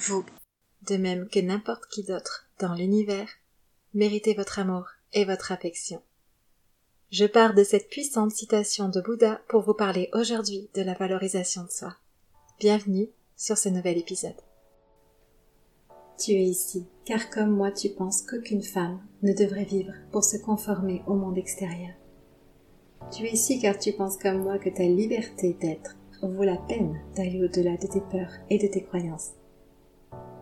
vous, de même que n'importe qui d'autre dans l'univers, méritez votre amour et votre affection. Je pars de cette puissante citation de Bouddha pour vous parler aujourd'hui de la valorisation de soi. Bienvenue sur ce nouvel épisode. Tu es ici, car comme moi tu penses qu'aucune femme ne devrait vivre pour se conformer au monde extérieur. Tu es ici car tu penses comme moi que ta liberté d'être vaut la peine d'aller au-delà de tes peurs et de tes croyances.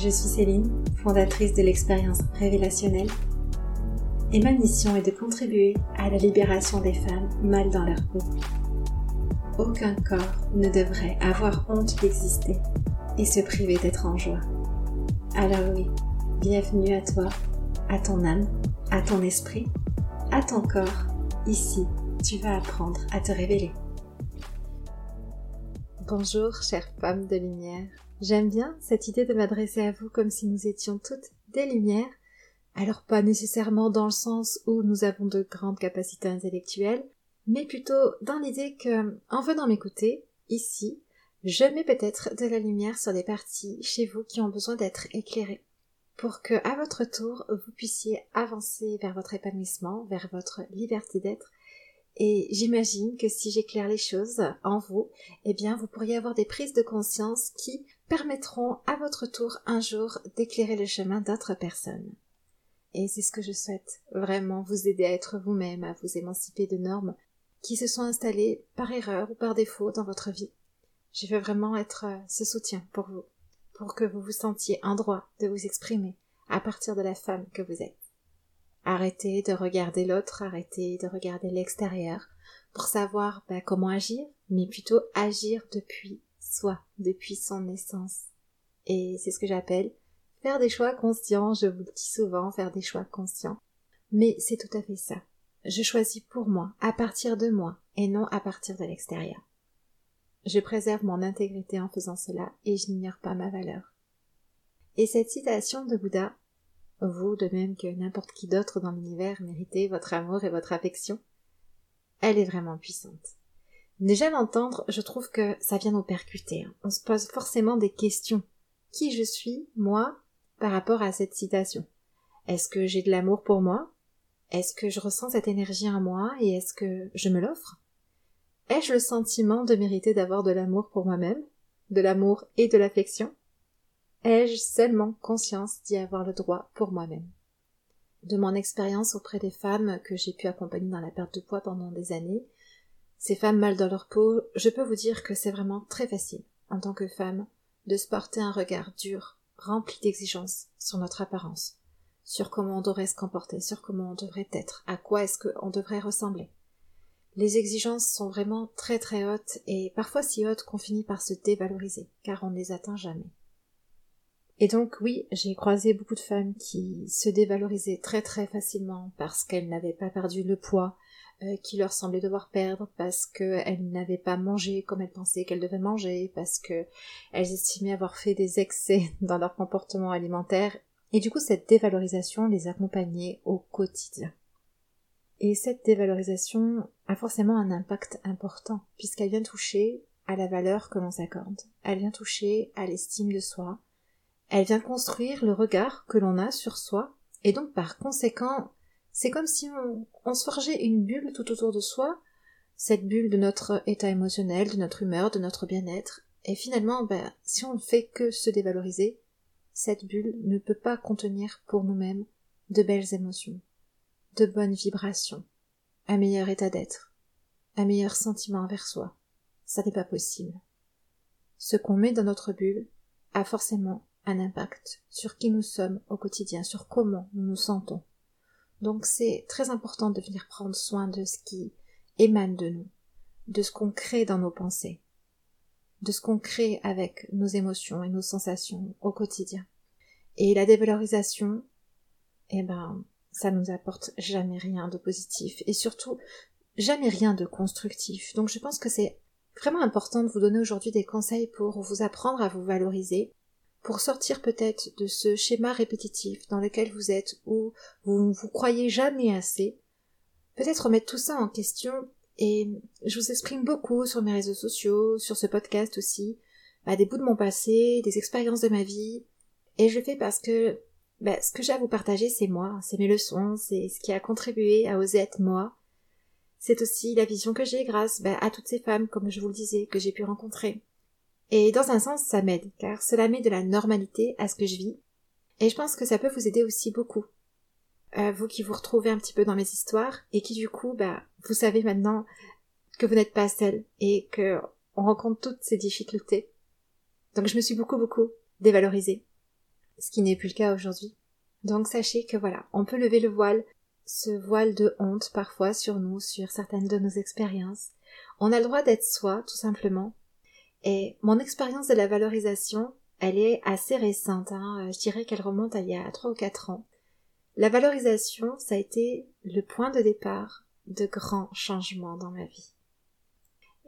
Je suis Céline, fondatrice de l'expérience révélationnelle, et ma mission est de contribuer à la libération des femmes mal dans leur peau. Aucun corps ne devrait avoir honte d'exister et se priver d'être en joie. Alors oui, bienvenue à toi, à ton âme, à ton esprit, à ton corps. Ici, tu vas apprendre à te révéler. Bonjour, chère femme de lumière. J'aime bien cette idée de m'adresser à vous comme si nous étions toutes des lumières. Alors pas nécessairement dans le sens où nous avons de grandes capacités intellectuelles, mais plutôt dans l'idée que, en venant m'écouter, ici, je mets peut-être de la lumière sur des parties chez vous qui ont besoin d'être éclairées, pour que, à votre tour, vous puissiez avancer vers votre épanouissement, vers votre liberté d'être, et j'imagine que si j'éclaire les choses en vous, eh bien, vous pourriez avoir des prises de conscience qui permettront à votre tour un jour d'éclairer le chemin d'autres personnes. Et c'est ce que je souhaite, vraiment vous aider à être vous-même, à vous émanciper de normes qui se sont installées par erreur ou par défaut dans votre vie. Je veux vraiment être euh, ce soutien pour vous, pour que vous vous sentiez en droit de vous exprimer à partir de la femme que vous êtes. Arrêtez de regarder l'autre, arrêtez de regarder l'extérieur pour savoir bah, comment agir, mais plutôt agir depuis soi, depuis son essence. Et c'est ce que j'appelle faire des choix conscients, je vous le dis souvent, faire des choix conscients. Mais c'est tout à fait ça. Je choisis pour moi, à partir de moi, et non à partir de l'extérieur. Je préserve mon intégrité en faisant cela, et je n'ignore pas ma valeur. Et cette citation de Bouddha, vous, de même que n'importe qui d'autre dans l'univers, méritez votre amour et votre affection. Elle est vraiment puissante. Déjà l'entendre, je trouve que ça vient nous percuter. On se pose forcément des questions. Qui je suis, moi, par rapport à cette citation? Est-ce que j'ai de l'amour pour moi? Est-ce que je ressens cette énergie en moi et est-ce que je me l'offre? Ai-je le sentiment de mériter d'avoir de l'amour pour moi-même, de l'amour et de l'affection? Ai-je seulement conscience d'y avoir le droit pour moi-même? De mon expérience auprès des femmes que j'ai pu accompagner dans la perte de poids pendant des années, ces femmes mal dans leur peau, je peux vous dire que c'est vraiment très facile, en tant que femme, de se porter un regard dur, rempli d'exigences sur notre apparence, sur comment on devrait se comporter, sur comment on devrait être, à quoi est-ce qu'on devrait ressembler. Les exigences sont vraiment très très hautes et parfois si hautes qu'on finit par se dévaloriser, car on ne les atteint jamais. Et donc oui, j'ai croisé beaucoup de femmes qui se dévalorisaient très très facilement parce qu'elles n'avaient pas perdu le poids euh, qui leur semblait devoir perdre, parce qu'elles n'avaient pas mangé comme elles pensaient qu'elles devaient manger, parce qu'elles estimaient avoir fait des excès dans leur comportement alimentaire, et du coup cette dévalorisation les accompagnait au quotidien. Et cette dévalorisation a forcément un impact important, puisqu'elle vient toucher à la valeur que l'on s'accorde, elle vient toucher à l'estime de soi, elle vient construire le regard que l'on a sur soi, et donc par conséquent, c'est comme si on, se forgeait une bulle tout autour de soi, cette bulle de notre état émotionnel, de notre humeur, de notre bien-être, et finalement, ben, si on ne fait que se dévaloriser, cette bulle ne peut pas contenir pour nous-mêmes de belles émotions, de bonnes vibrations, un meilleur état d'être, un meilleur sentiment envers soi. Ça n'est pas possible. Ce qu'on met dans notre bulle a forcément un impact sur qui nous sommes au quotidien, sur comment nous nous sentons. Donc c'est très important de venir prendre soin de ce qui émane de nous, de ce qu'on crée dans nos pensées, de ce qu'on crée avec nos émotions et nos sensations au quotidien. Et la dévalorisation, eh ben, ça nous apporte jamais rien de positif et surtout jamais rien de constructif. Donc je pense que c'est vraiment important de vous donner aujourd'hui des conseils pour vous apprendre à vous valoriser, pour sortir peut-être de ce schéma répétitif dans lequel vous êtes où vous ne vous croyez jamais assez. Peut-être remettre tout ça en question et je vous exprime beaucoup sur mes réseaux sociaux, sur ce podcast aussi, bah, des bouts de mon passé, des expériences de ma vie. Et je le fais parce que bah, ce que j'ai à vous partager, c'est moi, c'est mes leçons, c'est ce qui a contribué à oser être moi. C'est aussi la vision que j'ai grâce bah, à toutes ces femmes, comme je vous le disais, que j'ai pu rencontrer. Et dans un sens, ça m'aide, car cela met de la normalité à ce que je vis. Et je pense que ça peut vous aider aussi beaucoup. Euh, vous qui vous retrouvez un petit peu dans mes histoires, et qui du coup, bah, vous savez maintenant que vous n'êtes pas seule, et que on rencontre toutes ces difficultés. Donc je me suis beaucoup beaucoup dévalorisée ce qui n'est plus le cas aujourd'hui. Donc sachez que voilà, on peut lever le voile, ce voile de honte parfois sur nous, sur certaines de nos expériences. On a le droit d'être soi, tout simplement. Et mon expérience de la valorisation, elle est assez récente, hein. Euh, je dirais qu'elle remonte à il y a trois ou quatre ans. La valorisation, ça a été le point de départ de grands changements dans ma vie.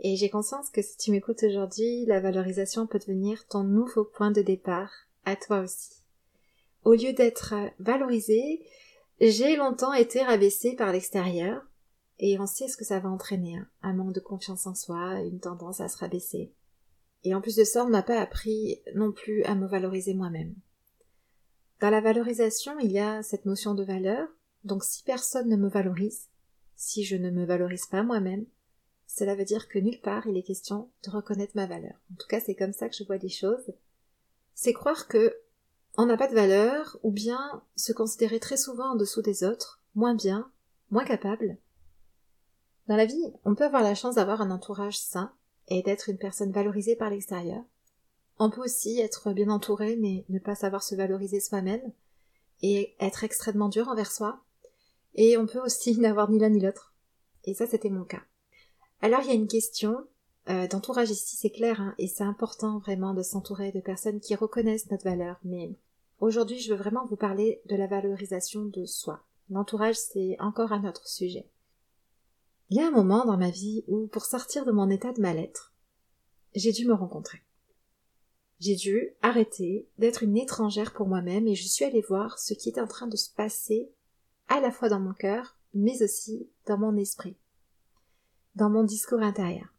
Et j'ai conscience que si tu m'écoutes aujourd'hui, la valorisation peut devenir ton nouveau point de départ à toi aussi au lieu d'être valorisée, j'ai longtemps été rabaissée par l'extérieur, et on sait ce que ça va entraîner, hein. un manque de confiance en soi, une tendance à se rabaisser. Et en plus de ça, on ne m'a pas appris non plus à me valoriser moi-même. Dans la valorisation, il y a cette notion de valeur, donc si personne ne me valorise, si je ne me valorise pas moi-même, cela veut dire que nulle part il est question de reconnaître ma valeur. En tout cas, c'est comme ça que je vois les choses. C'est croire que on n'a pas de valeur, ou bien se considérer très souvent en dessous des autres, moins bien, moins capable. Dans la vie, on peut avoir la chance d'avoir un entourage sain et d'être une personne valorisée par l'extérieur. On peut aussi être bien entouré mais ne pas savoir se valoriser soi-même et être extrêmement dur envers soi. Et on peut aussi n'avoir ni l'un ni l'autre. Et ça, c'était mon cas. Alors, il y a une question euh, d'entourage ici, c'est clair, hein, et c'est important vraiment de s'entourer de personnes qui reconnaissent notre valeur. Mais aujourd'hui, je veux vraiment vous parler de la valorisation de soi. L'entourage, c'est encore un autre sujet. Il y a un moment dans ma vie où, pour sortir de mon état de mal-être, j'ai dû me rencontrer. J'ai dû arrêter d'être une étrangère pour moi-même et je suis allée voir ce qui était en train de se passer à la fois dans mon cœur, mais aussi dans mon esprit, dans mon discours intérieur.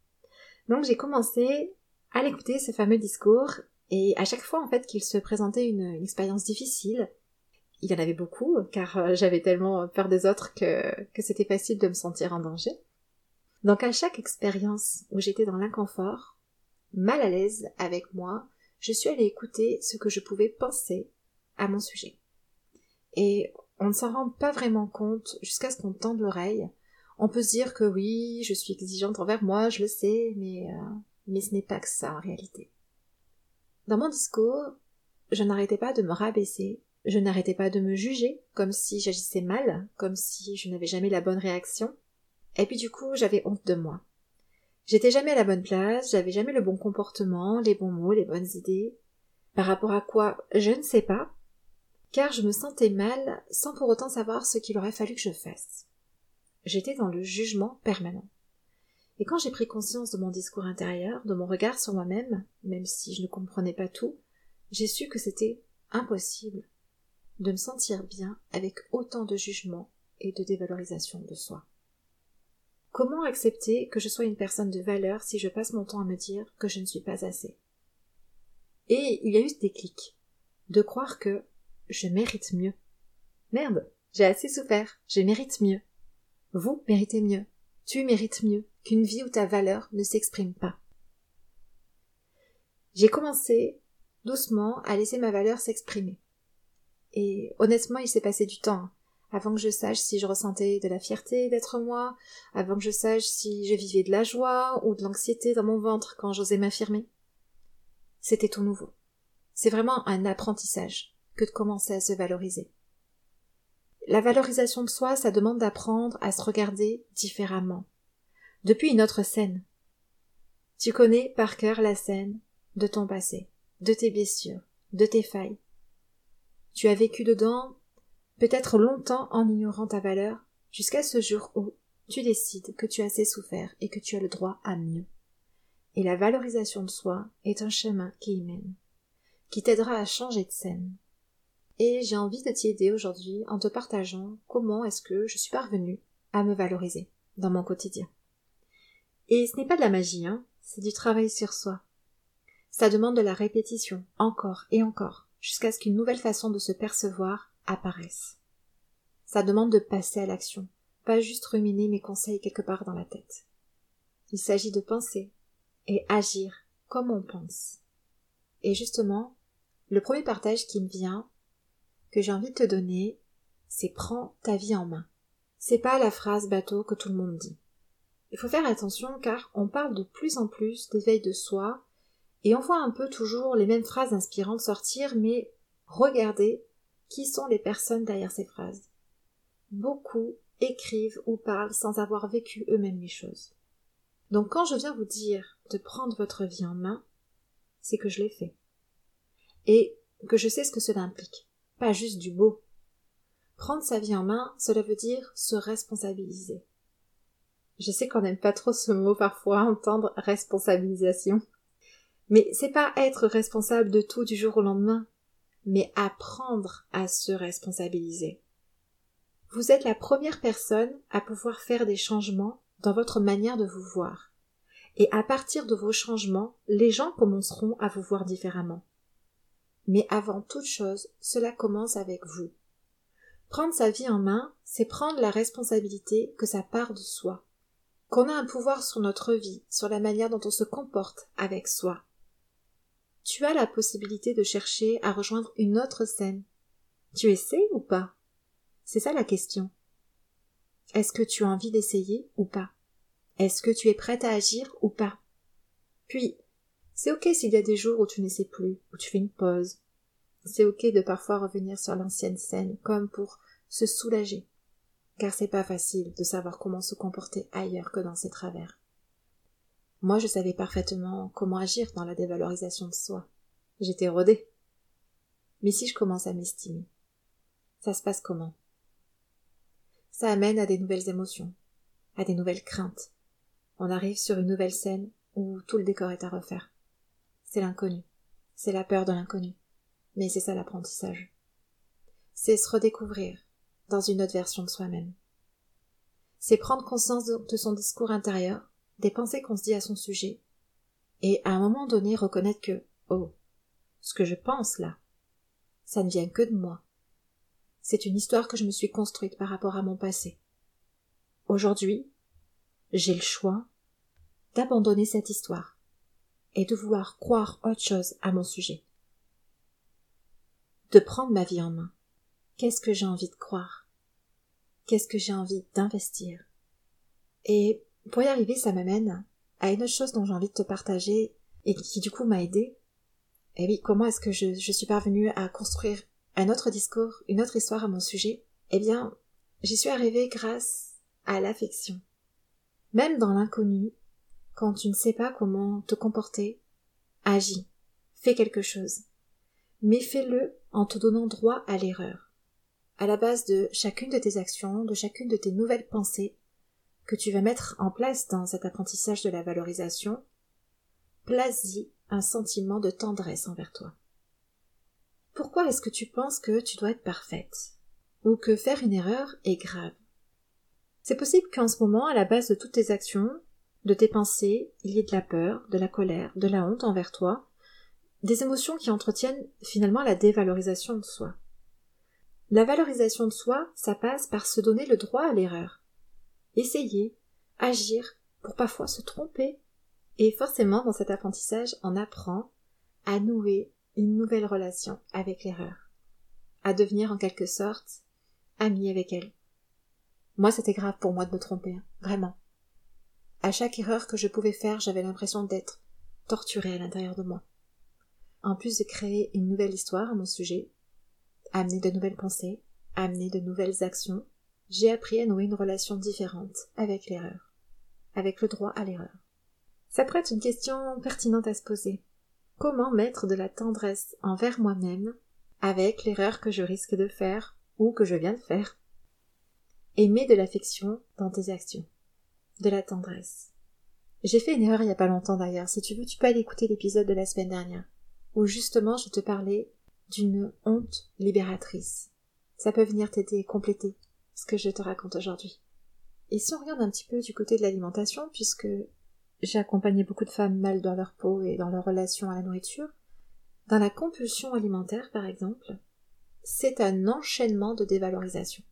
Donc j'ai commencé à l'écouter ce fameux discours et à chaque fois en fait qu'il se présentait une, expérience difficile, il y en avait beaucoup car euh, j'avais tellement peur des autres que, que c'était facile de me sentir en danger. Donc à chaque expérience où j'étais dans l'inconfort, mal à l'aise avec moi, je suis allée écouter ce que je pouvais penser à mon sujet. Et on ne s'en rend pas vraiment compte jusqu'à ce qu'on tende l'oreille on peut se dire que oui, je suis exigeante envers moi, je le sais, mais, euh, mais ce n'est pas que ça en réalité. Dans mon discours, je n'arrêtais pas de me rabaisser, je n'arrêtais pas de me juger, comme si j'agissais mal, comme si je n'avais jamais la bonne réaction. Et puis du coup, j'avais honte de moi. J'étais jamais à la bonne place, j'avais jamais le bon comportement, les bons mots, les bonnes idées. Par rapport à quoi, je ne sais pas, car je me sentais mal sans pour autant savoir ce qu'il aurait fallu que je fasse. J'étais dans le jugement permanent. Et quand j'ai pris conscience de mon discours intérieur, de mon regard sur moi-même, même si je ne comprenais pas tout, j'ai su que c'était impossible de me sentir bien avec autant de jugement et de dévalorisation de soi. Comment accepter que je sois une personne de valeur si je passe mon temps à me dire que je ne suis pas assez? Et il y a eu ce déclic de croire que je mérite mieux. Merde, j'ai assez souffert, je mérite mieux. Vous méritez mieux. Tu mérites mieux qu'une vie où ta valeur ne s'exprime pas. J'ai commencé doucement à laisser ma valeur s'exprimer. Et honnêtement, il s'est passé du temps hein, avant que je sache si je ressentais de la fierté d'être moi, avant que je sache si je vivais de la joie ou de l'anxiété dans mon ventre quand j'osais m'affirmer. C'était tout nouveau. C'est vraiment un apprentissage que de commencer à se valoriser. La valorisation de soi, ça demande d'apprendre à se regarder différemment. Depuis une autre scène. Tu connais par cœur la scène de ton passé, de tes blessures, de tes failles. Tu as vécu dedans peut-être longtemps en ignorant ta valeur, jusqu'à ce jour où tu décides que tu as assez souffert et que tu as le droit à mieux. Et la valorisation de soi est un chemin qui y mène, qui t'aidera à changer de scène. Et j'ai envie de t'y aider aujourd'hui en te partageant comment est-ce que je suis parvenue à me valoriser dans mon quotidien. Et ce n'est pas de la magie, hein, c'est du travail sur soi. Ça demande de la répétition, encore et encore, jusqu'à ce qu'une nouvelle façon de se percevoir apparaisse. Ça demande de passer à l'action, pas juste ruminer mes conseils quelque part dans la tête. Il s'agit de penser et agir comme on pense. Et justement, le premier partage qui me vient, que j'ai envie de te donner, c'est prends ta vie en main. C'est pas la phrase bateau que tout le monde dit. Il faut faire attention car on parle de plus en plus d'éveil de soi et on voit un peu toujours les mêmes phrases inspirantes sortir, mais regardez qui sont les personnes derrière ces phrases. Beaucoup écrivent ou parlent sans avoir vécu eux-mêmes les choses. Donc quand je viens vous dire de prendre votre vie en main, c'est que je l'ai fait. Et que je sais ce que cela implique. Pas juste du beau. Prendre sa vie en main, cela veut dire se responsabiliser. Je sais qu'on n'aime pas trop ce mot parfois, entendre responsabilisation. Mais c'est pas être responsable de tout du jour au lendemain, mais apprendre à se responsabiliser. Vous êtes la première personne à pouvoir faire des changements dans votre manière de vous voir. Et à partir de vos changements, les gens commenceront à vous voir différemment. Mais avant toute chose, cela commence avec vous. Prendre sa vie en main, c'est prendre la responsabilité que ça part de soi. Qu'on a un pouvoir sur notre vie, sur la manière dont on se comporte avec soi. Tu as la possibilité de chercher à rejoindre une autre scène. Tu essaies ou pas? C'est ça la question. Est-ce que tu as envie d'essayer ou pas? Est-ce que tu es prête à agir ou pas? Puis, c'est ok s'il y a des jours où tu n'essaies plus, où tu fais une pause. C'est ok de parfois revenir sur l'ancienne scène, comme pour se soulager. Car c'est pas facile de savoir comment se comporter ailleurs que dans ses travers. Moi, je savais parfaitement comment agir dans la dévalorisation de soi. J'étais rodée. Mais si je commence à m'estimer, ça se passe comment? Ça amène à des nouvelles émotions, à des nouvelles craintes. On arrive sur une nouvelle scène où tout le décor est à refaire. C'est l'inconnu. C'est la peur de l'inconnu. Mais c'est ça l'apprentissage. C'est se redécouvrir dans une autre version de soi-même. C'est prendre conscience de son discours intérieur, des pensées qu'on se dit à son sujet, et à un moment donné reconnaître que, oh, ce que je pense là, ça ne vient que de moi. C'est une histoire que je me suis construite par rapport à mon passé. Aujourd'hui, j'ai le choix d'abandonner cette histoire et de vouloir croire autre chose à mon sujet. De prendre ma vie en main. Qu'est-ce que j'ai envie de croire? Qu'est-ce que j'ai envie d'investir? Et pour y arriver, ça m'amène à une autre chose dont j'ai envie de te partager et qui du coup m'a aidé. Et oui, comment est-ce que je, je suis parvenue à construire un autre discours, une autre histoire à mon sujet, eh bien, j'y suis arrivée grâce à l'affection. Même dans l'inconnu, quand tu ne sais pas comment te comporter, agis, fais quelque chose. Mais fais-le en te donnant droit à l'erreur. À la base de chacune de tes actions, de chacune de tes nouvelles pensées que tu vas mettre en place dans cet apprentissage de la valorisation, place-y un sentiment de tendresse envers toi. Pourquoi est-ce que tu penses que tu dois être parfaite Ou que faire une erreur est grave? C'est possible qu'en ce moment, à la base de toutes tes actions, de tes pensées, il y ait de la peur, de la colère, de la honte envers toi, des émotions qui entretiennent finalement la dévalorisation de soi. La valorisation de soi, ça passe par se donner le droit à l'erreur. Essayer, agir, pour parfois se tromper. Et forcément, dans cet apprentissage, on apprend à nouer une nouvelle relation avec l'erreur, à devenir en quelque sorte ami avec elle. Moi, c'était grave pour moi de me tromper, hein, vraiment. À chaque erreur que je pouvais faire, j'avais l'impression d'être torturée à l'intérieur de moi. En plus de créer une nouvelle histoire à mon sujet, amener de nouvelles pensées, amener de nouvelles actions, j'ai appris à nouer une relation différente avec l'erreur, avec le droit à l'erreur. Ça prête une question pertinente à se poser. Comment mettre de la tendresse envers moi-même avec l'erreur que je risque de faire ou que je viens de faire? Aimer de l'affection dans tes actions, de la tendresse. J'ai fait une erreur il y a pas longtemps d'ailleurs, si tu veux tu peux aller écouter l'épisode de la semaine dernière, où justement je te parlais d'une honte libératrice. Ça peut venir t'aider et compléter ce que je te raconte aujourd'hui. Et si on regarde un petit peu du côté de l'alimentation, puisque j'ai accompagné beaucoup de femmes mal dans leur peau et dans leur relation à la nourriture, dans la compulsion alimentaire par exemple, c'est un enchaînement de dévalorisation.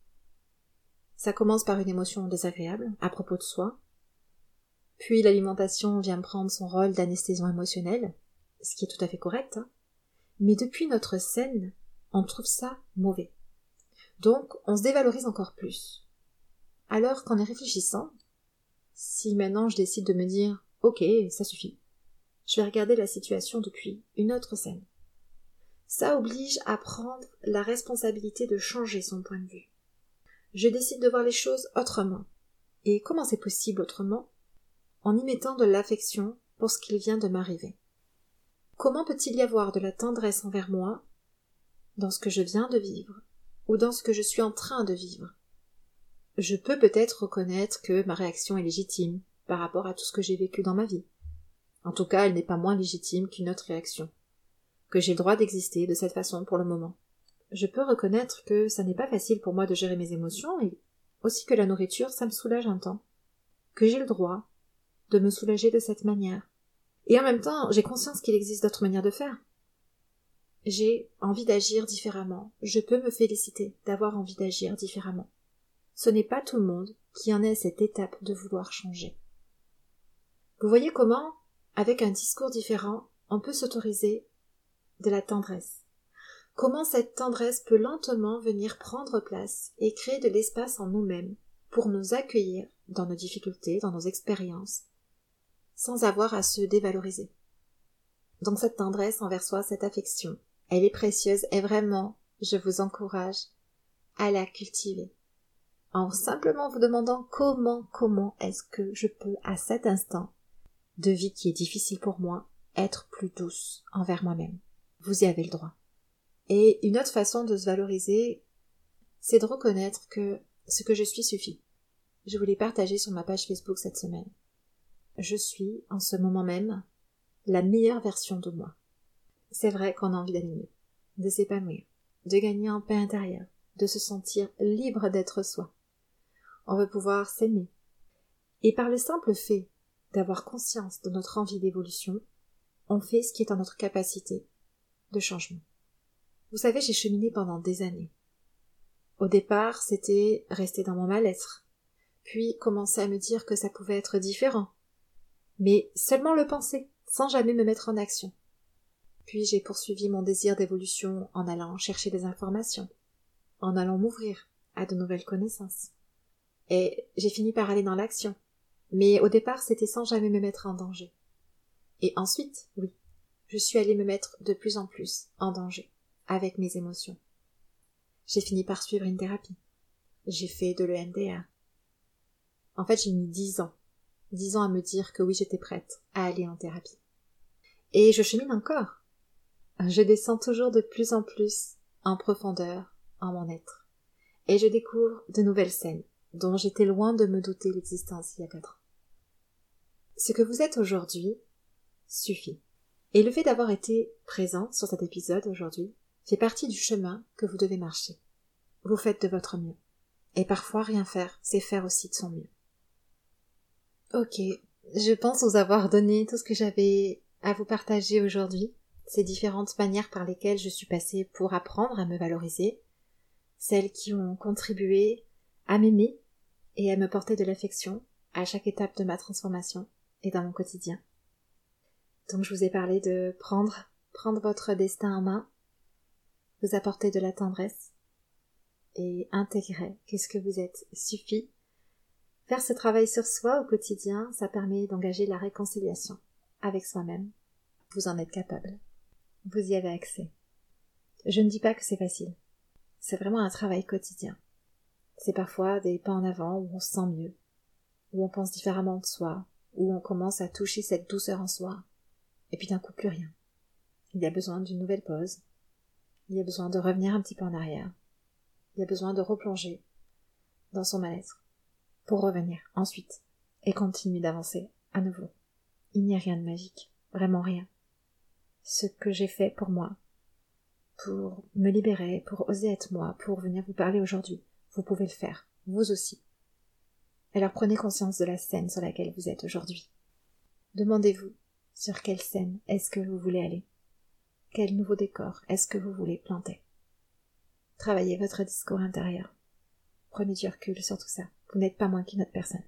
Ça commence par une émotion désagréable à propos de soi, puis l'alimentation vient prendre son rôle d'anesthésion émotionnelle, ce qui est tout à fait correct, hein. mais depuis notre scène, on trouve ça mauvais. Donc on se dévalorise encore plus. Alors qu'en y réfléchissant, si maintenant je décide de me dire ok, ça suffit, je vais regarder la situation depuis une autre scène. Ça oblige à prendre la responsabilité de changer son point de vue. Je décide de voir les choses autrement. Et comment c'est possible autrement? En y mettant de l'affection pour ce qu'il vient de m'arriver. Comment peut-il y avoir de la tendresse envers moi dans ce que je viens de vivre? Ou dans ce que je suis en train de vivre Je peux peut-être reconnaître que ma réaction est légitime par rapport à tout ce que j'ai vécu dans ma vie. En tout cas, elle n'est pas moins légitime qu'une autre réaction. Que j'ai le droit d'exister de cette façon pour le moment. Je peux reconnaître que ça n'est pas facile pour moi de gérer mes émotions et aussi que la nourriture, ça me soulage un temps. Que j'ai le droit de me soulager de cette manière et en même temps, j'ai conscience qu'il existe d'autres manières de faire. J'ai envie d'agir différemment. Je peux me féliciter d'avoir envie d'agir différemment. Ce n'est pas tout le monde qui en est à cette étape de vouloir changer. Vous voyez comment, avec un discours différent, on peut s'autoriser de la tendresse. Comment cette tendresse peut lentement venir prendre place et créer de l'espace en nous-mêmes pour nous accueillir dans nos difficultés, dans nos expériences, sans avoir à se dévaloriser. Donc cette tendresse envers soi, cette affection, elle est précieuse et vraiment, je vous encourage à la cultiver. En simplement vous demandant comment, comment est-ce que je peux à cet instant de vie qui est difficile pour moi être plus douce envers moi-même. Vous y avez le droit. Et une autre façon de se valoriser, c'est de reconnaître que ce que je suis suffit. Je voulais partager sur ma page Facebook cette semaine je suis, en ce moment même, la meilleure version de moi. C'est vrai qu'on a envie d'aller mieux, de s'épanouir, de gagner en paix intérieure, de se sentir libre d'être soi. On veut pouvoir s'aimer. Et par le simple fait d'avoir conscience de notre envie d'évolution, on fait ce qui est en notre capacité de changement. Vous savez, j'ai cheminé pendant des années. Au départ, c'était rester dans mon mal-être, puis commencer à me dire que ça pouvait être différent, mais seulement le penser, sans jamais me mettre en action. Puis j'ai poursuivi mon désir d'évolution en allant chercher des informations, en allant m'ouvrir à de nouvelles connaissances. Et j'ai fini par aller dans l'action. Mais au départ, c'était sans jamais me mettre en danger. Et ensuite, oui, je suis allée me mettre de plus en plus en danger, avec mes émotions. J'ai fini par suivre une thérapie. J'ai fait de l'EMDR. En fait, j'ai mis dix ans disant à me dire que oui, j'étais prête à aller en thérapie. Et je chemine encore. Je descends toujours de plus en plus en profondeur en mon être. Et je découvre de nouvelles scènes dont j'étais loin de me douter l'existence il y a quatre ans. Ce que vous êtes aujourd'hui suffit. Et le fait d'avoir été présent sur cet épisode aujourd'hui fait partie du chemin que vous devez marcher. Vous faites de votre mieux. Et parfois rien faire, c'est faire aussi de son mieux. Ok, je pense vous avoir donné tout ce que j'avais à vous partager aujourd'hui, ces différentes manières par lesquelles je suis passée pour apprendre à me valoriser, celles qui ont contribué à m'aimer et à me porter de l'affection à chaque étape de ma transformation et dans mon quotidien. Donc je vous ai parlé de prendre, prendre votre destin en main, vous apporter de la tendresse et intégrer qu'est-ce que vous êtes suffit Faire ce travail sur soi au quotidien, ça permet d'engager la réconciliation avec soi-même. Vous en êtes capable. Vous y avez accès. Je ne dis pas que c'est facile. C'est vraiment un travail quotidien. C'est parfois des pas en avant où on se sent mieux, où on pense différemment de soi, où on commence à toucher cette douceur en soi, et puis d'un coup plus rien. Il y a besoin d'une nouvelle pause, Il y a besoin de revenir un petit peu en arrière. Il y a besoin de replonger dans son mal-être pour revenir ensuite et continuer d'avancer à nouveau. Il n'y a rien de magique, vraiment rien. Ce que j'ai fait pour moi, pour me libérer, pour oser être moi, pour venir vous parler aujourd'hui, vous pouvez le faire, vous aussi. Alors prenez conscience de la scène sur laquelle vous êtes aujourd'hui. Demandez-vous sur quelle scène est-ce que vous voulez aller Quel nouveau décor est-ce que vous voulez planter Travaillez votre discours intérieur. Prenez du recul sur tout ça. Vous n'êtes pas moins qu'une autre personne.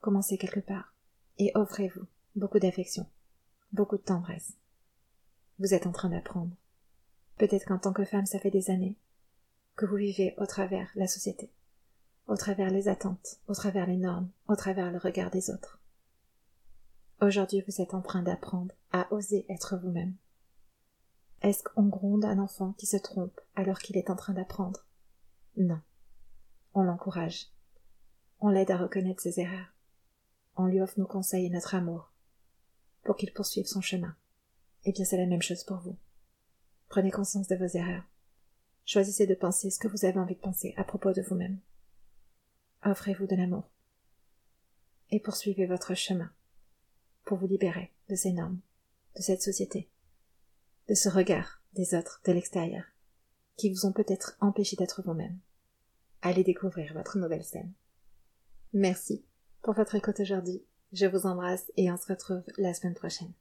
Commencez quelque part et offrez-vous beaucoup d'affection, beaucoup de tendresse. Vous êtes en train d'apprendre. Peut-être qu'en tant que femme, ça fait des années que vous vivez au travers la société, au travers les attentes, au travers les normes, au travers le regard des autres. Aujourd'hui, vous êtes en train d'apprendre à oser être vous-même. Est-ce qu'on gronde un enfant qui se trompe alors qu'il est en train d'apprendre? Non. On l'encourage. On l'aide à reconnaître ses erreurs. On lui offre nos conseils et notre amour pour qu'il poursuive son chemin. Eh bien, c'est la même chose pour vous. Prenez conscience de vos erreurs. Choisissez de penser ce que vous avez envie de penser à propos de vous-même. Offrez-vous de l'amour. Et poursuivez votre chemin pour vous libérer de ces normes, de cette société, de ce regard des autres de l'extérieur, qui vous ont peut-être empêché d'être vous-même. Allez découvrir votre nouvelle scène. Merci pour votre écoute aujourd'hui. Je vous embrasse et on se retrouve la semaine prochaine.